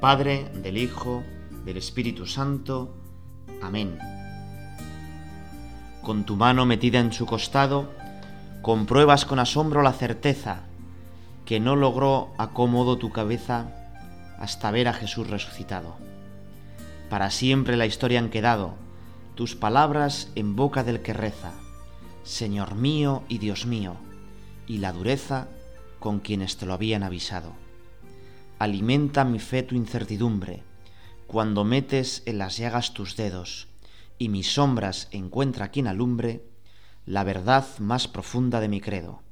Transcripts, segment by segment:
Padre, del Hijo, del Espíritu Santo. Amén. Con tu mano metida en su costado, compruebas con asombro la certeza que no logró acomodo tu cabeza hasta ver a Jesús resucitado. Para siempre la historia han quedado tus palabras en boca del que reza, Señor mío y Dios mío, y la dureza con quienes te lo habían avisado. Alimenta mi fe tu incertidumbre, cuando metes en las llagas tus dedos, y mis sombras encuentra quien alumbre la verdad más profunda de mi credo.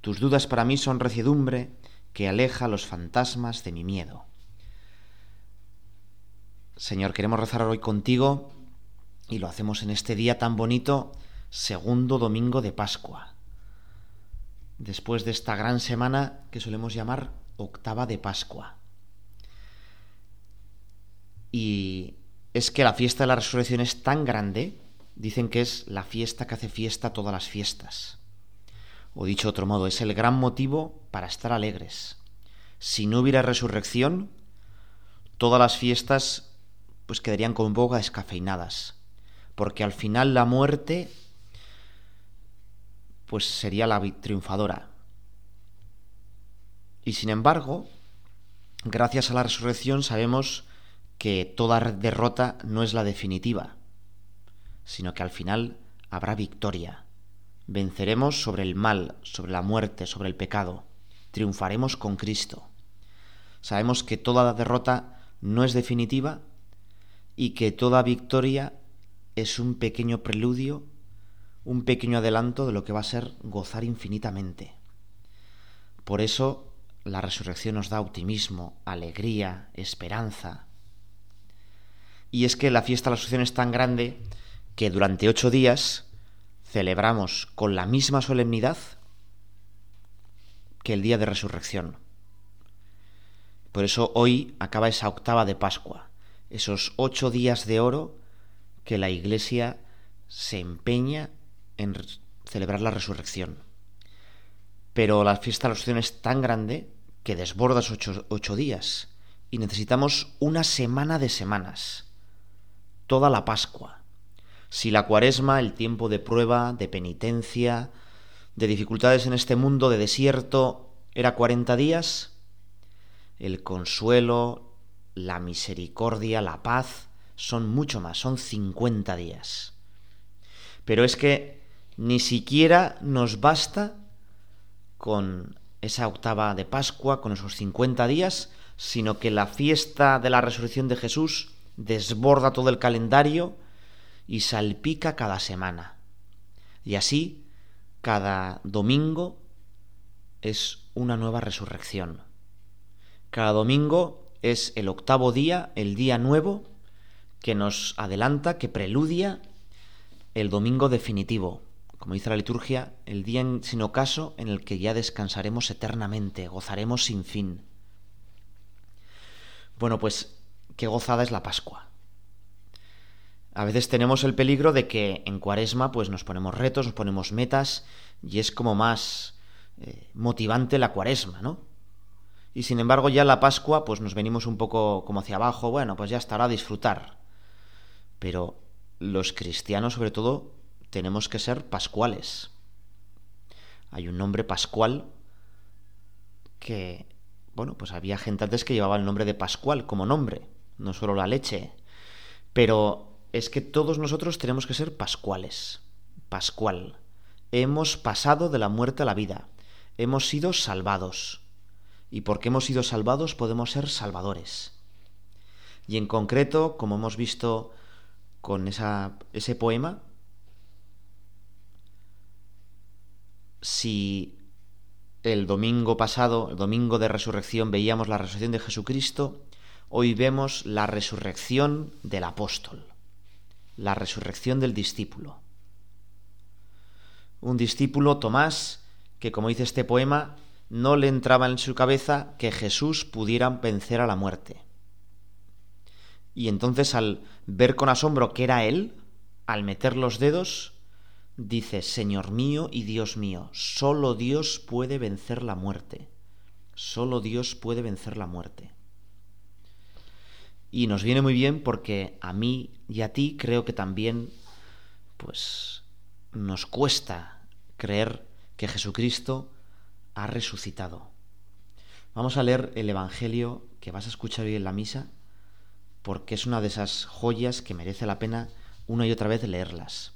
Tus dudas para mí son reciedumbre que aleja los fantasmas de mi miedo. Señor, queremos rezar hoy contigo y lo hacemos en este día tan bonito, segundo domingo de Pascua. Después de esta gran semana que solemos llamar octava de Pascua. Y es que la fiesta de la resurrección es tan grande, dicen que es la fiesta que hace fiesta todas las fiestas. O dicho de otro modo, es el gran motivo para estar alegres. Si no hubiera resurrección, todas las fiestas pues quedarían con boga escafeinadas, porque al final la muerte pues sería la triunfadora. Y sin embargo, gracias a la resurrección sabemos que toda derrota no es la definitiva, sino que al final habrá victoria. Venceremos sobre el mal, sobre la muerte, sobre el pecado. Triunfaremos con Cristo. Sabemos que toda derrota no es definitiva y que toda victoria es un pequeño preludio, un pequeño adelanto de lo que va a ser gozar infinitamente. Por eso la resurrección nos da optimismo, alegría, esperanza. Y es que la fiesta de la resurrección es tan grande que durante ocho días celebramos con la misma solemnidad que el día de resurrección. Por eso hoy acaba esa octava de Pascua, esos ocho días de oro que la Iglesia se empeña en celebrar la resurrección. Pero la fiesta de la resurrección es tan grande que desborda esos ocho, ocho días y necesitamos una semana de semanas, toda la Pascua. Si la cuaresma, el tiempo de prueba, de penitencia, de dificultades en este mundo de desierto, era 40 días, el consuelo, la misericordia, la paz, son mucho más, son 50 días. Pero es que ni siquiera nos basta con esa octava de Pascua, con esos 50 días, sino que la fiesta de la resurrección de Jesús desborda todo el calendario y salpica cada semana. Y así, cada domingo es una nueva resurrección. Cada domingo es el octavo día, el día nuevo, que nos adelanta, que preludia el domingo definitivo, como dice la liturgia, el día sin ocaso en el que ya descansaremos eternamente, gozaremos sin fin. Bueno, pues qué gozada es la Pascua. A veces tenemos el peligro de que en Cuaresma pues nos ponemos retos, nos ponemos metas y es como más eh, motivante la Cuaresma, ¿no? Y sin embargo ya la Pascua pues nos venimos un poco como hacia abajo, bueno, pues ya estará a disfrutar. Pero los cristianos sobre todo tenemos que ser pascuales. Hay un nombre pascual que, bueno, pues había gente antes que llevaba el nombre de Pascual como nombre, no solo la leche. Pero es que todos nosotros tenemos que ser pascuales. Pascual. Hemos pasado de la muerte a la vida. Hemos sido salvados. Y porque hemos sido salvados podemos ser salvadores. Y en concreto, como hemos visto con esa, ese poema, si el domingo pasado, el domingo de resurrección, veíamos la resurrección de Jesucristo, hoy vemos la resurrección del apóstol la resurrección del discípulo. Un discípulo, Tomás, que como dice este poema, no le entraba en su cabeza que Jesús pudiera vencer a la muerte. Y entonces al ver con asombro que era Él, al meter los dedos, dice, Señor mío y Dios mío, solo Dios puede vencer la muerte. Solo Dios puede vencer la muerte. Y nos viene muy bien porque a mí y a ti creo que también, pues, nos cuesta creer que Jesucristo ha resucitado. Vamos a leer el Evangelio que vas a escuchar hoy en la misa, porque es una de esas joyas que merece la pena una y otra vez leerlas.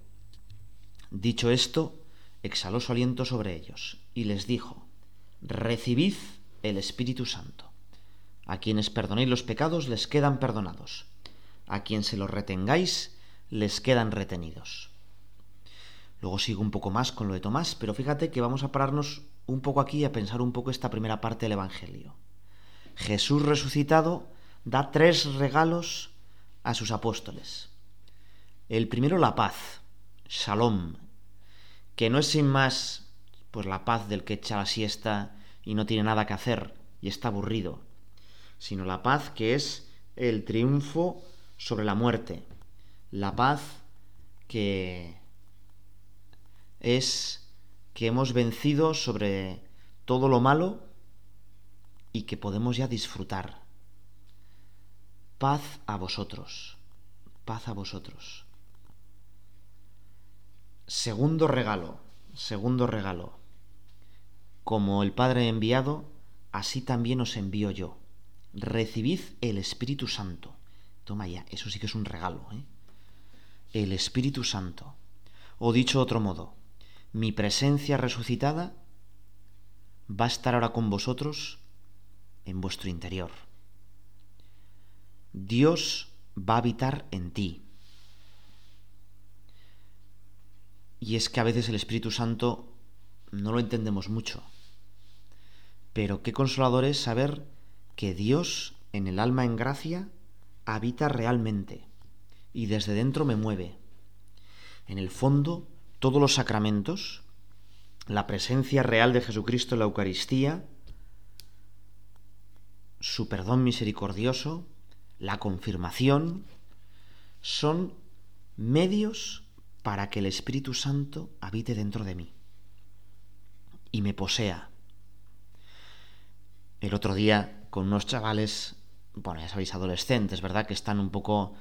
Dicho esto, exhaló su aliento sobre ellos y les dijo, recibid el Espíritu Santo. A quienes perdonéis los pecados les quedan perdonados. A quien se los retengáis les quedan retenidos. Luego sigo un poco más con lo de Tomás, pero fíjate que vamos a pararnos un poco aquí a pensar un poco esta primera parte del Evangelio. Jesús resucitado da tres regalos a sus apóstoles. El primero la paz, shalom, que no es sin más pues la paz del que echa la siesta y no tiene nada que hacer y está aburrido, sino la paz que es el triunfo sobre la muerte, la paz que es que hemos vencido sobre todo lo malo y que podemos ya disfrutar. Paz a vosotros, paz a vosotros. Segundo regalo, segundo regalo. Como el Padre enviado, así también os envío yo. Recibid el Espíritu Santo. Toma ya, eso sí que es un regalo. ¿eh? El Espíritu Santo. O dicho otro modo, mi presencia resucitada va a estar ahora con vosotros en vuestro interior. Dios va a habitar en ti. Y es que a veces el Espíritu Santo no lo entendemos mucho. Pero qué consolador es saber que Dios en el alma en gracia habita realmente y desde dentro me mueve. En el fondo, todos los sacramentos, la presencia real de Jesucristo en la Eucaristía, su perdón misericordioso, la confirmación, son medios para que el Espíritu Santo habite dentro de mí y me posea. El otro día, con unos chavales, bueno, ya sabéis, adolescentes, ¿verdad? Que están un poco,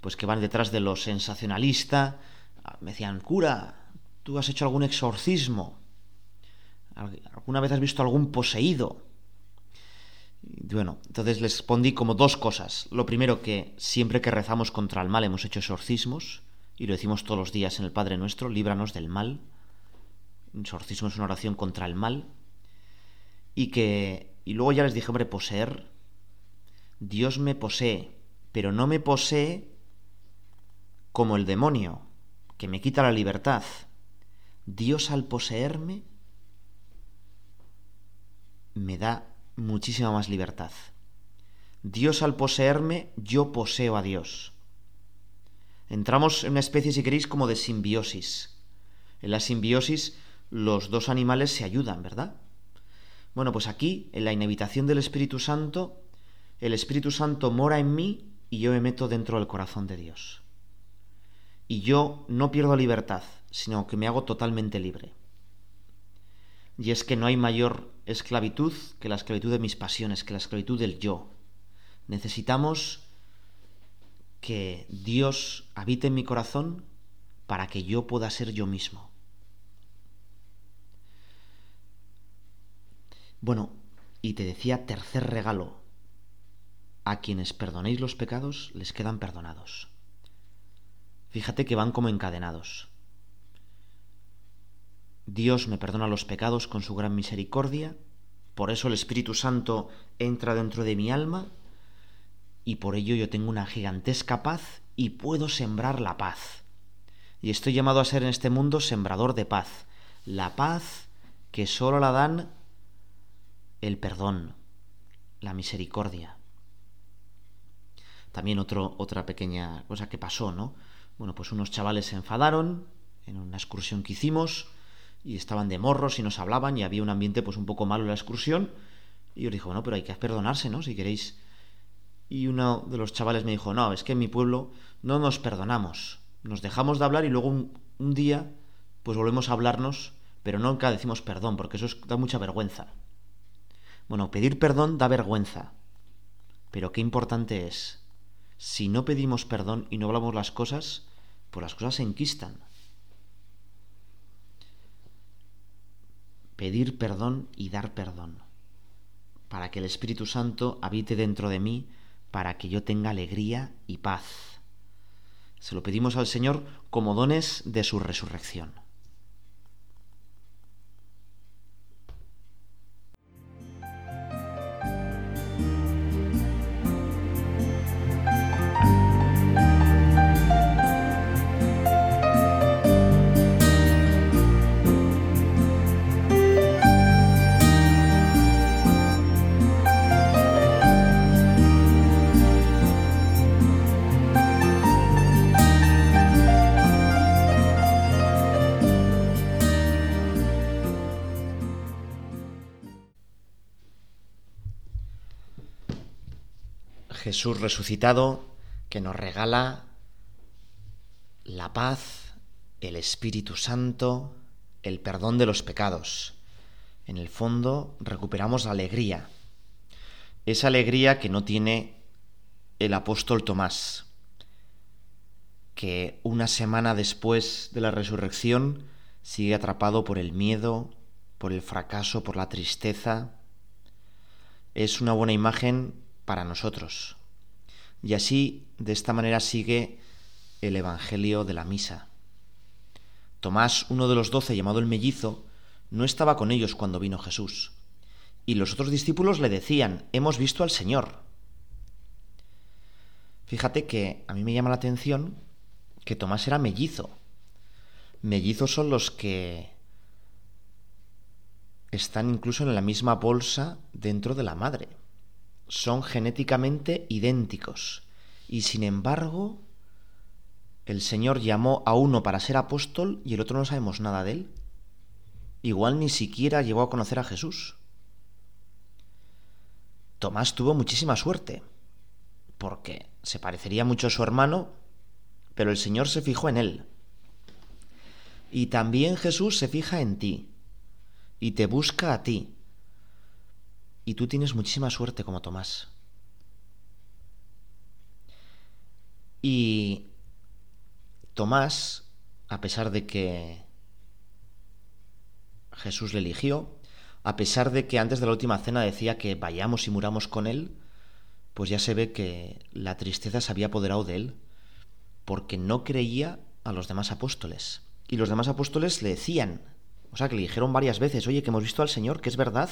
pues que van detrás de lo sensacionalista, me decían, cura, ¿Tú has hecho algún exorcismo? ¿Alguna vez has visto algún poseído? bueno, entonces les respondí como dos cosas. Lo primero que siempre que rezamos contra el mal hemos hecho exorcismos y lo decimos todos los días en el Padre Nuestro, líbranos del mal. exorcismo es una oración contra el mal. Y que y luego ya les dije, hombre, poseer Dios me posee, pero no me posee como el demonio, que me quita la libertad. Dios al poseerme me da muchísima más libertad. Dios al poseerme, yo poseo a Dios. Entramos en una especie, si queréis, como de simbiosis. En la simbiosis los dos animales se ayudan, ¿verdad? Bueno, pues aquí, en la inhabitación del Espíritu Santo, el Espíritu Santo mora en mí y yo me meto dentro del corazón de Dios. Y yo no pierdo libertad, sino que me hago totalmente libre. Y es que no hay mayor esclavitud que la esclavitud de mis pasiones, que la esclavitud del yo. Necesitamos que Dios habite en mi corazón para que yo pueda ser yo mismo. Bueno, y te decía tercer regalo. A quienes perdonéis los pecados les quedan perdonados. Fíjate que van como encadenados. Dios me perdona los pecados con su gran misericordia, por eso el Espíritu Santo entra dentro de mi alma y por ello yo tengo una gigantesca paz y puedo sembrar la paz. Y estoy llamado a ser en este mundo sembrador de paz, la paz que sólo la dan el perdón, la misericordia. también otro, otra pequeña cosa que pasó, ¿no? Bueno, pues unos chavales se enfadaron en una excursión que hicimos y estaban de morros y nos hablaban y había un ambiente pues un poco malo en la excursión y yo dije, bueno, pero hay que perdonarse, ¿no? Si queréis. Y uno de los chavales me dijo, no, es que en mi pueblo no nos perdonamos. Nos dejamos de hablar y luego un, día pues volvemos a hablarnos, pero nunca decimos perdón, porque eso da mucha vergüenza. Bueno, pedir perdón da vergüenza. Pero qué importante es. Si no pedimos perdón y no hablamos las cosas, pues las cosas se enquistan. Pedir perdón y dar perdón. Para que el Espíritu Santo habite dentro de mí, para que yo tenga alegría y paz. Se lo pedimos al Señor como dones de su resurrección. Jesús resucitado que nos regala la paz, el Espíritu Santo, el perdón de los pecados. En el fondo recuperamos la alegría, esa alegría que no tiene el apóstol Tomás, que una semana después de la resurrección sigue atrapado por el miedo, por el fracaso, por la tristeza. Es una buena imagen para nosotros. Y así, de esta manera, sigue el Evangelio de la Misa. Tomás, uno de los doce, llamado el mellizo, no estaba con ellos cuando vino Jesús. Y los otros discípulos le decían, hemos visto al Señor. Fíjate que a mí me llama la atención que Tomás era mellizo. Mellizos son los que están incluso en la misma bolsa dentro de la madre son genéticamente idénticos. Y sin embargo, el Señor llamó a uno para ser apóstol y el otro no sabemos nada de él. Igual ni siquiera llegó a conocer a Jesús. Tomás tuvo muchísima suerte, porque se parecería mucho a su hermano, pero el Señor se fijó en él. Y también Jesús se fija en ti, y te busca a ti, y tú tienes muchísima suerte como Tomás. Y Tomás, a pesar de que Jesús le eligió, a pesar de que antes de la última cena decía que vayamos y muramos con él, pues ya se ve que la tristeza se había apoderado de él, porque no creía a los demás apóstoles. Y los demás apóstoles le decían, o sea, que le dijeron varias veces, oye, que hemos visto al Señor, que es verdad,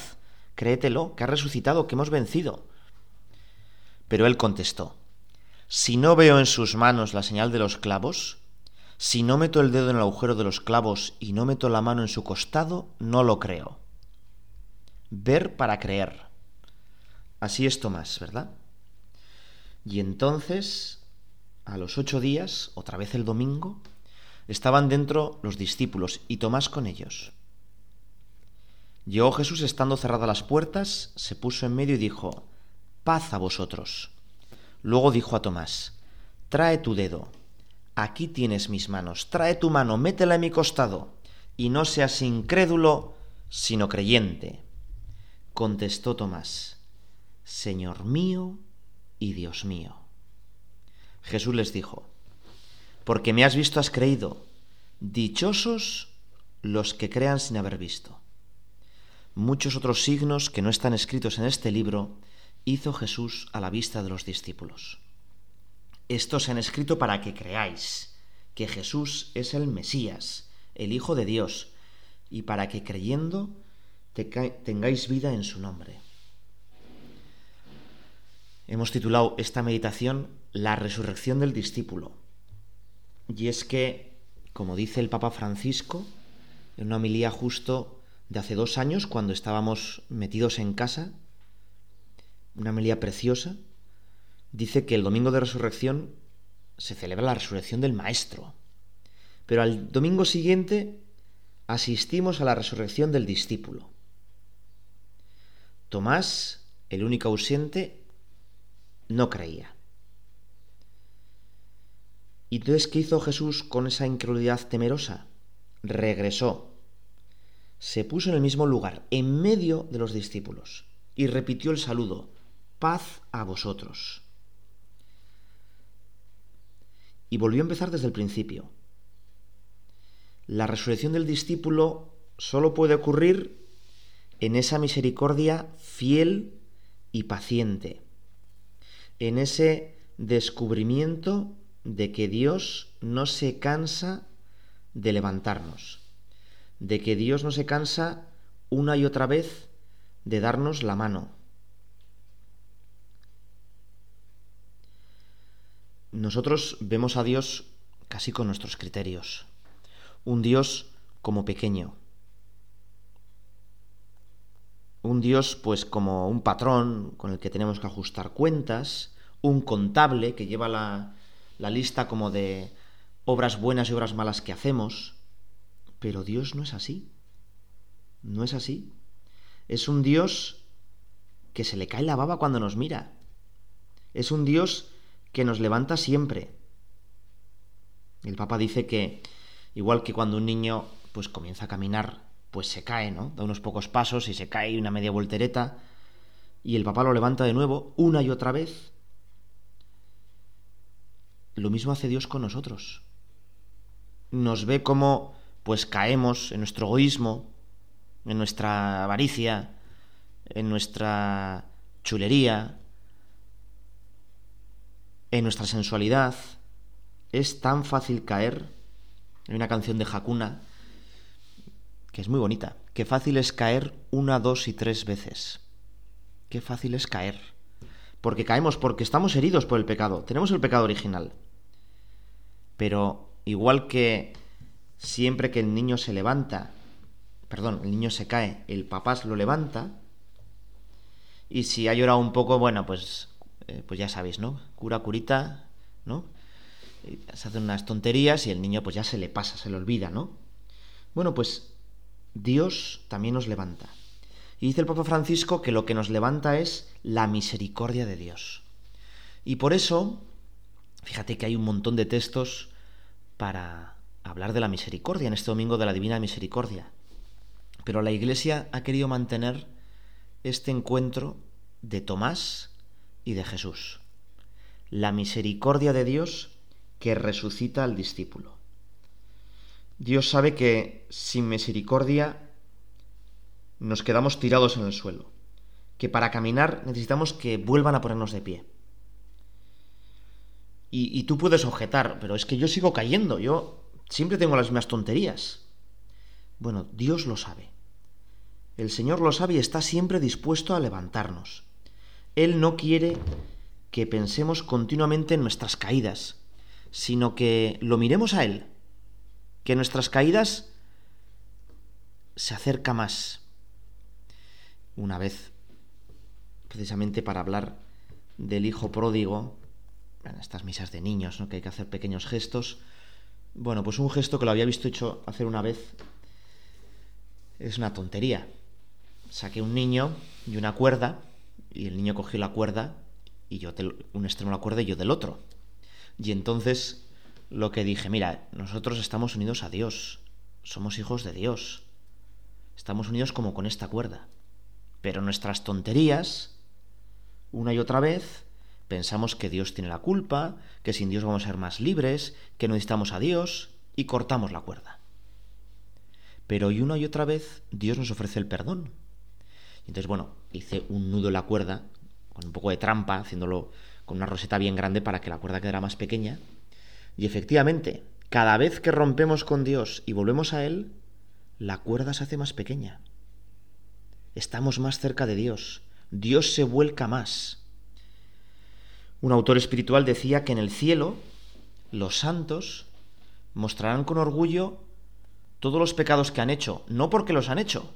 créetelo, que ha resucitado, que hemos vencido. Pero él contestó, si no veo en sus manos la señal de los clavos, si no meto el dedo en el agujero de los clavos y no meto la mano en su costado, no lo creo. Ver para creer. Así es Tomás, ¿verdad? Y entonces, a los ocho días, otra vez el domingo, estaban dentro los discípulos y Tomás con ellos. Llegó Jesús estando cerradas las puertas, se puso en medio y dijo, paz a vosotros. Luego dijo a Tomás, trae tu dedo, aquí tienes mis manos, trae tu mano, métela en mi costado, y no seas incrédulo, sino creyente. Contestó Tomás, Señor mío y Dios mío. Jesús les dijo, porque me has visto has creído, dichosos los que crean sin haber visto muchos otros signos que no están escritos en este libro hizo Jesús a la vista de los discípulos. Estos se han escrito para que creáis que Jesús es el Mesías, el Hijo de Dios, y para que creyendo tengáis vida en su nombre. Hemos titulado esta meditación La resurrección del discípulo. Y es que, como dice el Papa Francisco, en una homilía justo de hace dos años, cuando estábamos metidos en casa, una melía preciosa, dice que el domingo de resurrección se celebra la resurrección del Maestro. Pero al domingo siguiente asistimos a la resurrección del discípulo. Tomás, el único ausente, no creía. ¿Y entonces qué hizo Jesús con esa incredulidad temerosa? Regresó. Se puso en el mismo lugar, en medio de los discípulos, y repitió el saludo, paz a vosotros. Y volvió a empezar desde el principio. La resurrección del discípulo solo puede ocurrir en esa misericordia fiel y paciente, en ese descubrimiento de que Dios no se cansa de levantarnos, de que Dios no se cansa una y otra vez de darnos la mano. Nosotros vemos a Dios casi con nuestros criterios, un Dios como pequeño, un Dios pues como un patrón con el que tenemos que ajustar cuentas, un contable que lleva la, la lista como de obras buenas y obras malas que hacemos, pero Dios no es así. No es así. Es un Dios que se le cae la baba cuando nos mira. Es un Dios que nos levanta siempre. El Papa dice que igual que cuando un niño pues comienza a caminar, pues se cae, ¿no? Da unos pocos pasos y se cae una media voltereta y el Papa lo levanta de nuevo una y otra vez lo mismo hace Dios con nosotros. Nos ve como pues caemos en nuestro egoísmo, en nuestra avaricia, en nuestra chulería, en nuestra sensualidad. Es tan fácil caer. Hay una canción de Hakuna que es muy bonita. Qué fácil es caer una, dos y tres veces. Qué fácil es caer. Porque caemos, porque estamos heridos por el pecado. Tenemos el pecado original. Pero igual que siempre que el niño se levanta, perdón, el niño se cae, el papá lo levanta, y si ha llorado un poco, bueno, pues, eh, pues ya sabéis, ¿no? Cura, curita, ¿no? Se hacen unas tonterías y el niño pues ya se le pasa, se le olvida, ¿no? Bueno, pues Dios también nos levanta. Y dice el Papa Francisco que lo que nos levanta es la misericordia de Dios. Y por eso, fíjate que hay un montón de textos para hablar de la misericordia en este domingo de la Divina Misericordia. Pero la Iglesia ha querido mantener este encuentro de Tomás y de Jesús. La misericordia de Dios que resucita al discípulo. Dios sabe que sin misericordia nos quedamos tirados en el suelo, que para caminar necesitamos que vuelvan a ponernos de pie. Y, tú puedes objetar, pero es que yo sigo cayendo, yo siempre tengo las mismas tonterías. Bueno, Dios lo sabe. El Señor lo sabe y está siempre dispuesto a levantarnos. Él no quiere que pensemos continuamente en nuestras caídas, sino que lo miremos a Él, que nuestras caídas se acerca más. Una vez, precisamente para hablar del Hijo pródigo, en estas misas de niños, ¿no? que hay que hacer pequeños gestos. Bueno, pues un gesto que lo había visto hecho hacer una vez es una tontería. Saqué un niño y una cuerda, y el niño cogió la cuerda, y yo un extremo de la cuerda y yo del otro. Y entonces lo que dije, mira, nosotros estamos unidos a Dios, somos hijos de Dios, estamos unidos como con esta cuerda. Pero nuestras tonterías, una y otra vez, Pensamos que Dios tiene la culpa, que sin Dios vamos a ser más libres, que no necesitamos a Dios y cortamos la cuerda. Pero y una y otra vez Dios nos ofrece el perdón. entonces, bueno, hice un nudo en la cuerda, con un poco de trampa, haciéndolo con una roseta bien grande para que la cuerda quedara más pequeña. Y efectivamente, cada vez que rompemos con Dios y volvemos a Él, la cuerda se hace más pequeña. Estamos más cerca de Dios. Dios se vuelca más. Un autor espiritual decía que en el cielo los santos mostrarán con orgullo todos los pecados que han hecho, no porque los han hecho,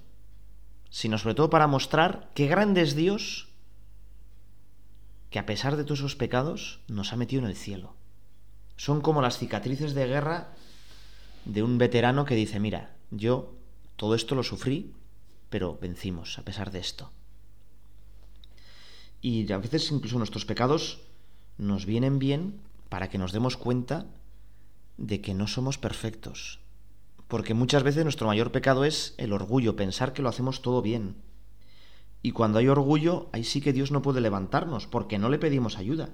sino sobre todo para mostrar qué grande es Dios, que a pesar de todos esos pecados nos ha metido en el cielo. Son como las cicatrices de guerra de un veterano que dice, mira, yo todo esto lo sufrí, pero vencimos a pesar de esto. Y a veces incluso nuestros pecados nos vienen bien para que nos demos cuenta de que no somos perfectos. Porque muchas veces nuestro mayor pecado es el orgullo, pensar que lo hacemos todo bien. Y cuando hay orgullo, ahí sí que Dios no puede levantarnos, porque no le pedimos ayuda.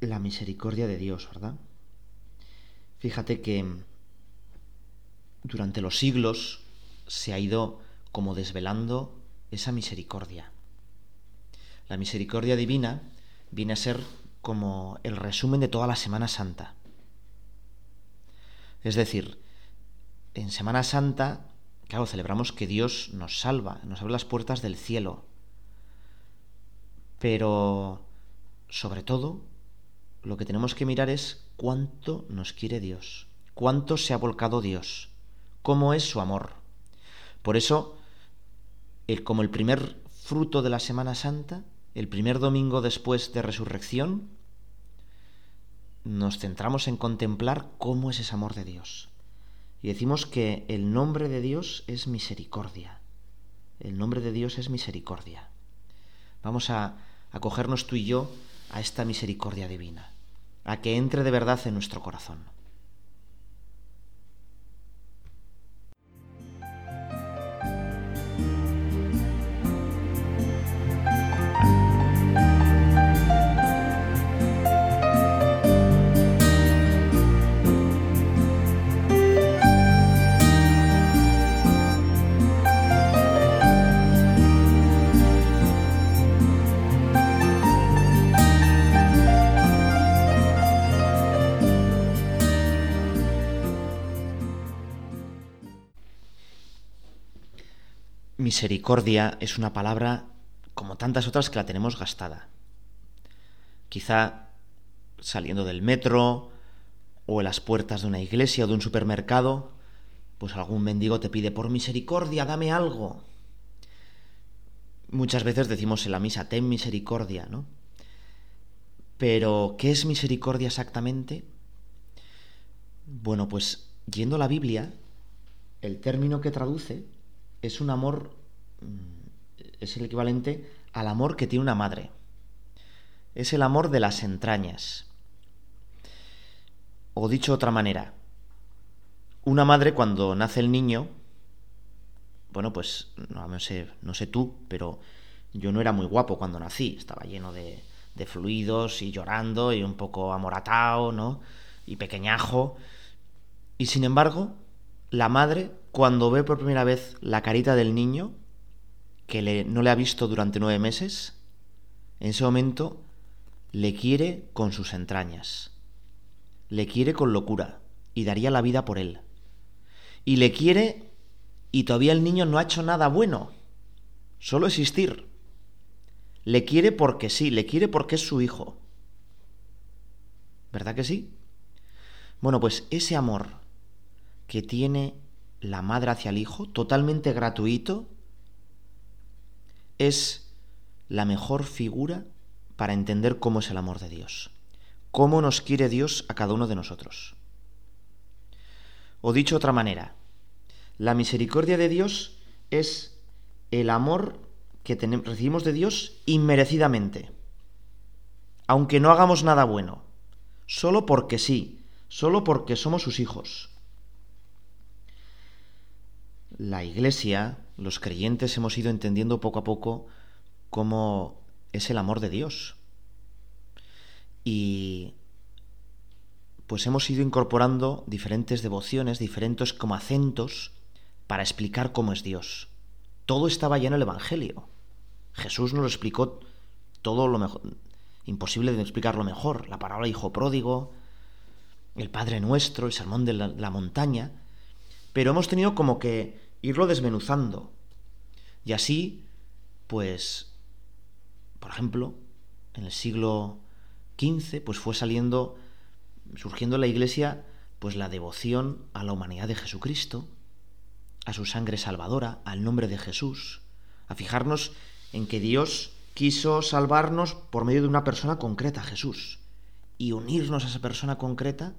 La misericordia de Dios, ¿verdad? Fíjate que durante los siglos se ha ido como desvelando esa misericordia. La misericordia divina viene a ser como el resumen de toda la Semana Santa. Es decir, en Semana Santa, claro, celebramos que Dios nos salva, nos abre las puertas del cielo. Pero, sobre todo, lo que tenemos que mirar es cuánto nos quiere Dios, cuánto se ha volcado Dios, cómo es su amor. Por eso, como el primer fruto de la Semana Santa, el primer domingo después de resurrección, nos centramos en contemplar cómo es ese amor de Dios. Y decimos que el nombre de Dios es misericordia. El nombre de Dios es misericordia. Vamos a acogernos tú y yo a esta misericordia divina, a que entre de verdad en nuestro corazón. Misericordia es una palabra como tantas otras que la tenemos gastada. Quizá saliendo del metro o en las puertas de una iglesia o de un supermercado, pues algún mendigo te pide por misericordia, dame algo. Muchas veces decimos en la misa, ten misericordia, ¿no? Pero, ¿qué es misericordia exactamente? Bueno, pues yendo a la Biblia, el término que traduce es un amor, mm, es el equivalente al amor que tiene una madre. Es el amor de las entrañas. O dicho de otra manera, una madre cuando nace el niño, bueno, pues no, sé, no sé tú, pero yo no era muy guapo cuando nací, estaba lleno de, de fluidos y llorando y un poco amoratado, ¿no? Y pequeñajo. Y sin embargo, la madre, cuando ve por primera vez la carita del niño, que no le ha visto durante nueve meses, en ese momento le quiere con sus entrañas, le quiere con locura y daría la vida por él. Y le quiere y todavía el niño no ha hecho nada bueno, solo existir. Le quiere porque sí, le quiere porque es su hijo. ¿Verdad que sí? Bueno, pues ese amor que tiene la madre hacia el hijo, totalmente gratuito, es la mejor figura para entender cómo es el amor de Dios, cómo nos quiere Dios a cada uno de nosotros. O dicho de otra manera, la misericordia de Dios es el amor que recibimos de Dios inmerecidamente, aunque no hagamos nada bueno, solo porque sí, solo porque somos sus hijos la Iglesia, los creyentes, hemos ido entendiendo poco a poco cómo es el amor de Dios. Y pues hemos ido incorporando diferentes devociones, diferentes como acentos para explicar cómo es Dios. Todo estaba ya en el Evangelio. Jesús nos lo explicó todo lo mejor, imposible de explicarlo mejor. La palabra hijo pródigo, el Padre Nuestro, el sermón de la, la montaña. Pero hemos tenido como que irlo desmenuzando. Y así, pues, por ejemplo, en el siglo XV, pues fue saliendo, surgiendo en la Iglesia, pues la devoción a la humanidad de Jesucristo, a su sangre salvadora, al nombre de Jesús, a fijarnos en que Dios quiso salvarnos por medio de una persona concreta, Jesús, y unirnos a esa persona concreta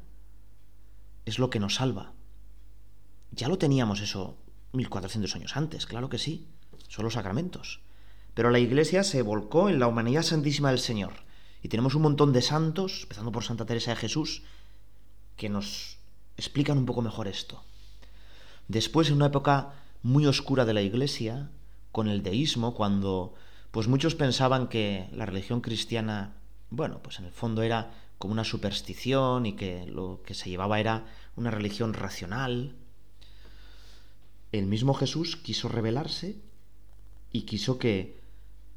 es lo que nos salva. Ya lo teníamos eso 1400 años antes, claro que sí, son los sacramentos. Pero la Iglesia se volcó en la humanidad santísima del Señor. Y tenemos un montón de santos, empezando por Santa Teresa de Jesús, que nos explican un poco mejor esto. Después, en una época muy oscura de la Iglesia, con el deísmo, cuando pues muchos pensaban que la religión cristiana, bueno, pues en el fondo era como una superstición y que lo que se llevaba era una religión racional. El mismo Jesús quiso revelarse y quiso que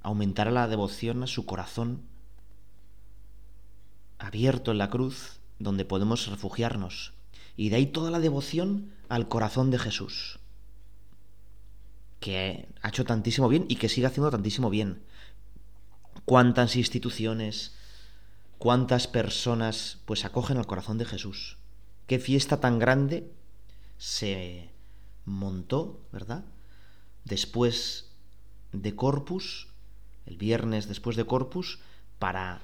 aumentara la devoción a su corazón abierto en la cruz, donde podemos refugiarnos. Y de ahí toda la devoción al corazón de Jesús, que ha hecho tantísimo bien y que sigue haciendo tantísimo bien. Cuántas instituciones, cuántas personas pues acogen al corazón de Jesús. Qué fiesta tan grande se montó, ¿verdad? Después de Corpus, el viernes después de Corpus, para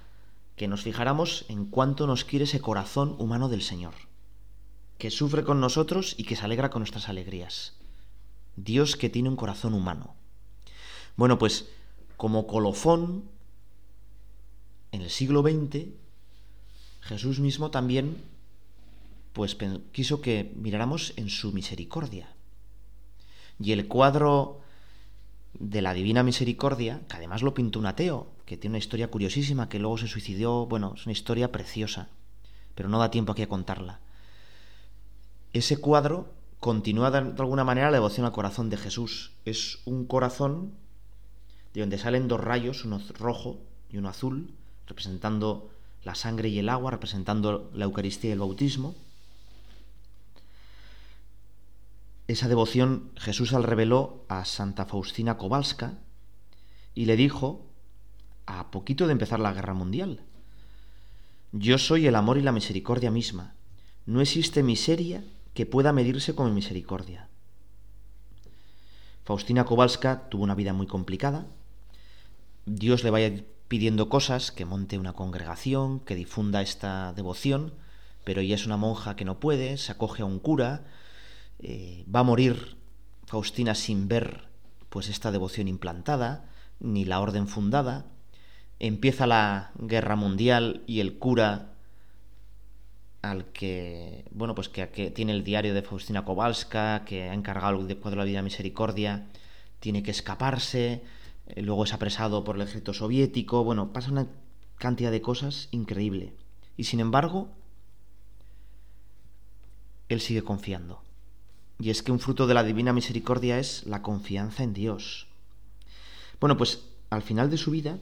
que nos fijáramos en cuánto nos quiere ese corazón humano del Señor, que sufre con nosotros y que se alegra con nuestras alegrías. Dios que tiene un corazón humano. Bueno, pues como colofón, en el siglo XX, Jesús mismo también pues quiso que miráramos en su misericordia. Y el cuadro de la Divina Misericordia, que además lo pintó un ateo, que tiene una historia curiosísima, que luego se suicidió, bueno, es una historia preciosa, pero no da tiempo aquí a contarla. Ese cuadro continúa de alguna manera la devoción al corazón de Jesús. Es un corazón de donde salen dos rayos, uno rojo y uno azul, representando la sangre y el agua, representando la Eucaristía y el bautismo. Esa devoción Jesús al reveló a Santa Faustina Kowalska y le dijo, a poquito de empezar la guerra mundial, yo soy el amor y la misericordia misma. No existe miseria que pueda medirse con mi misericordia. Faustina Kowalska tuvo una vida muy complicada. Dios le vaya pidiendo cosas, que monte una congregación, que difunda esta devoción, pero ella es una monja que no puede, se acoge a un cura, eh, va a morir Faustina sin ver pues esta devoción implantada, ni la orden fundada. Empieza la guerra mundial y el cura al que, bueno, pues que, tiene el diario de Faustina Kowalska, que ha encargado el cuadro de la vida misericordia, tiene que escaparse, eh, luego es apresado por el ejército soviético, bueno, pasa una cantidad de cosas increíble. Y sin embargo, él sigue confiando. Y es que un fruto de la divina misericordia es la confianza en Dios. Bueno, pues al final de su vida,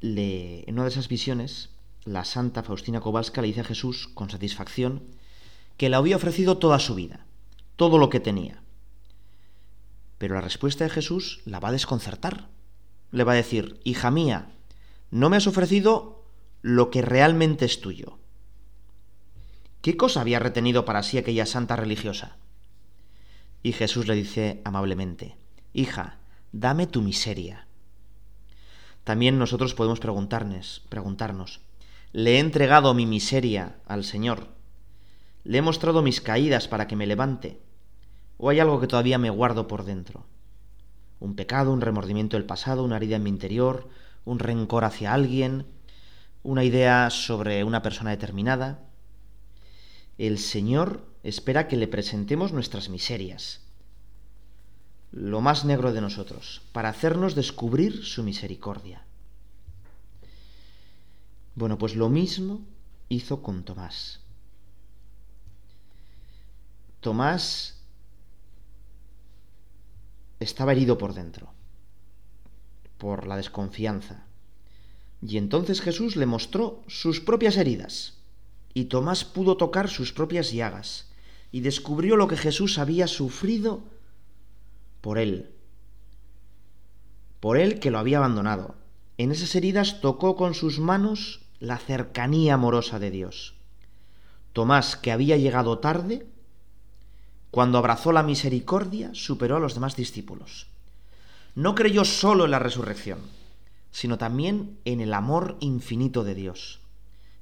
le, en una de esas visiones, la santa Faustina Kowalska le dice a Jesús con satisfacción que le había ofrecido toda su vida, todo lo que tenía. Pero la respuesta de Jesús la va a desconcertar. Le va a decir, hija mía, no me has ofrecido lo que realmente es tuyo. ¿Qué cosa había retenido para sí aquella santa religiosa? Y Jesús le dice amablemente, Hija, dame tu miseria. También nosotros podemos preguntarnos, preguntarnos, ¿le he entregado mi miseria al Señor? ¿Le he mostrado mis caídas para que me levante? ¿O hay algo que todavía me guardo por dentro? ¿Un pecado, un remordimiento del pasado, una herida en mi interior, un rencor hacia alguien, una idea sobre una persona determinada? El Señor espera que le presentemos nuestras miserias, lo más negro de nosotros, para hacernos descubrir su misericordia. Bueno, pues lo mismo hizo con Tomás. Tomás estaba herido por dentro, por la desconfianza. Y entonces Jesús le mostró sus propias heridas y Tomás pudo tocar sus propias llagas y descubrió lo que Jesús había sufrido por él, por él que lo había abandonado. En esas heridas tocó con sus manos la cercanía amorosa de Dios. Tomás, que había llegado tarde, cuando abrazó la misericordia, superó a los demás discípulos. No creyó solo en la resurrección, sino también en el amor infinito de Dios.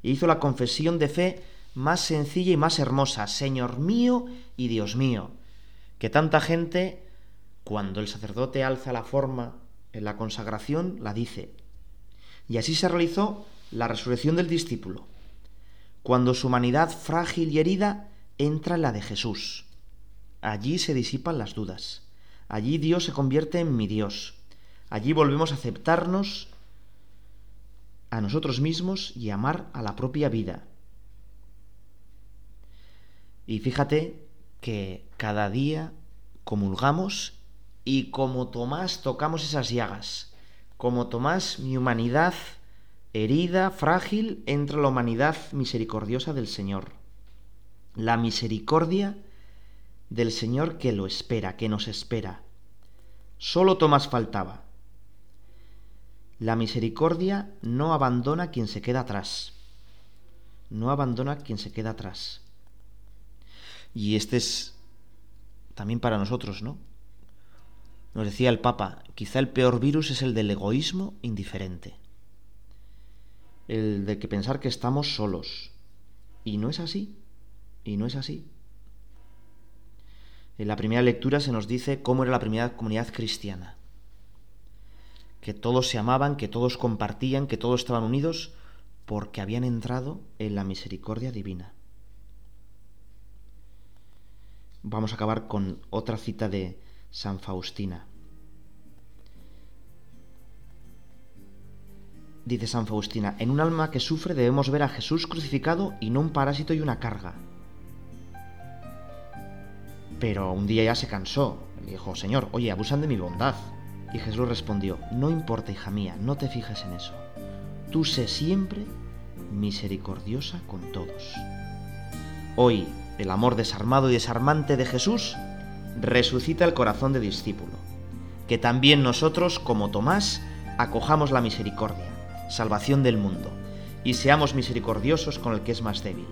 Hizo la confesión de fe más sencilla y más hermosa, Señor mío y Dios mío, que tanta gente, cuando el sacerdote alza la forma en la consagración, la dice. Y así se realizó la resurrección del discípulo, cuando su humanidad frágil y herida entra en la de Jesús. Allí se disipan las dudas. Allí Dios se convierte en mi Dios. Allí volvemos a aceptarnos a nosotros mismos y amar a la propia vida. Y fíjate que cada día comulgamos y como Tomás tocamos esas llagas. Como Tomás, mi humanidad herida, frágil, entra la humanidad misericordiosa del Señor. La misericordia del Señor que lo espera, que nos espera. Solo Tomás faltaba. La misericordia no abandona quien se queda atrás. No abandona quien se queda atrás. Y este es también para nosotros, ¿no? Nos decía el Papa, quizá el peor virus es el del egoísmo indiferente. El de que pensar que estamos solos. Y no es así. Y no es así. En la primera lectura se nos dice cómo era la primera comunidad cristiana. Que todos se amaban, que todos compartían, que todos estaban unidos porque habían entrado en la misericordia divina. Vamos a acabar con otra cita de San Faustina. Dice San Faustina, en un alma que sufre debemos ver a Jesús crucificado y no un parásito y una carga. Pero un día ya se cansó. Dijo, Señor, oye, abusan de mi bondad. Y Jesús respondió, no importa, hija mía, no te fijes en eso. Tú sé siempre misericordiosa con todos. Hoy, el amor desarmado y desarmante de Jesús resucita el corazón de discípulo. Que también nosotros, como Tomás, acojamos la misericordia, salvación del mundo, y seamos misericordiosos con el que es más débil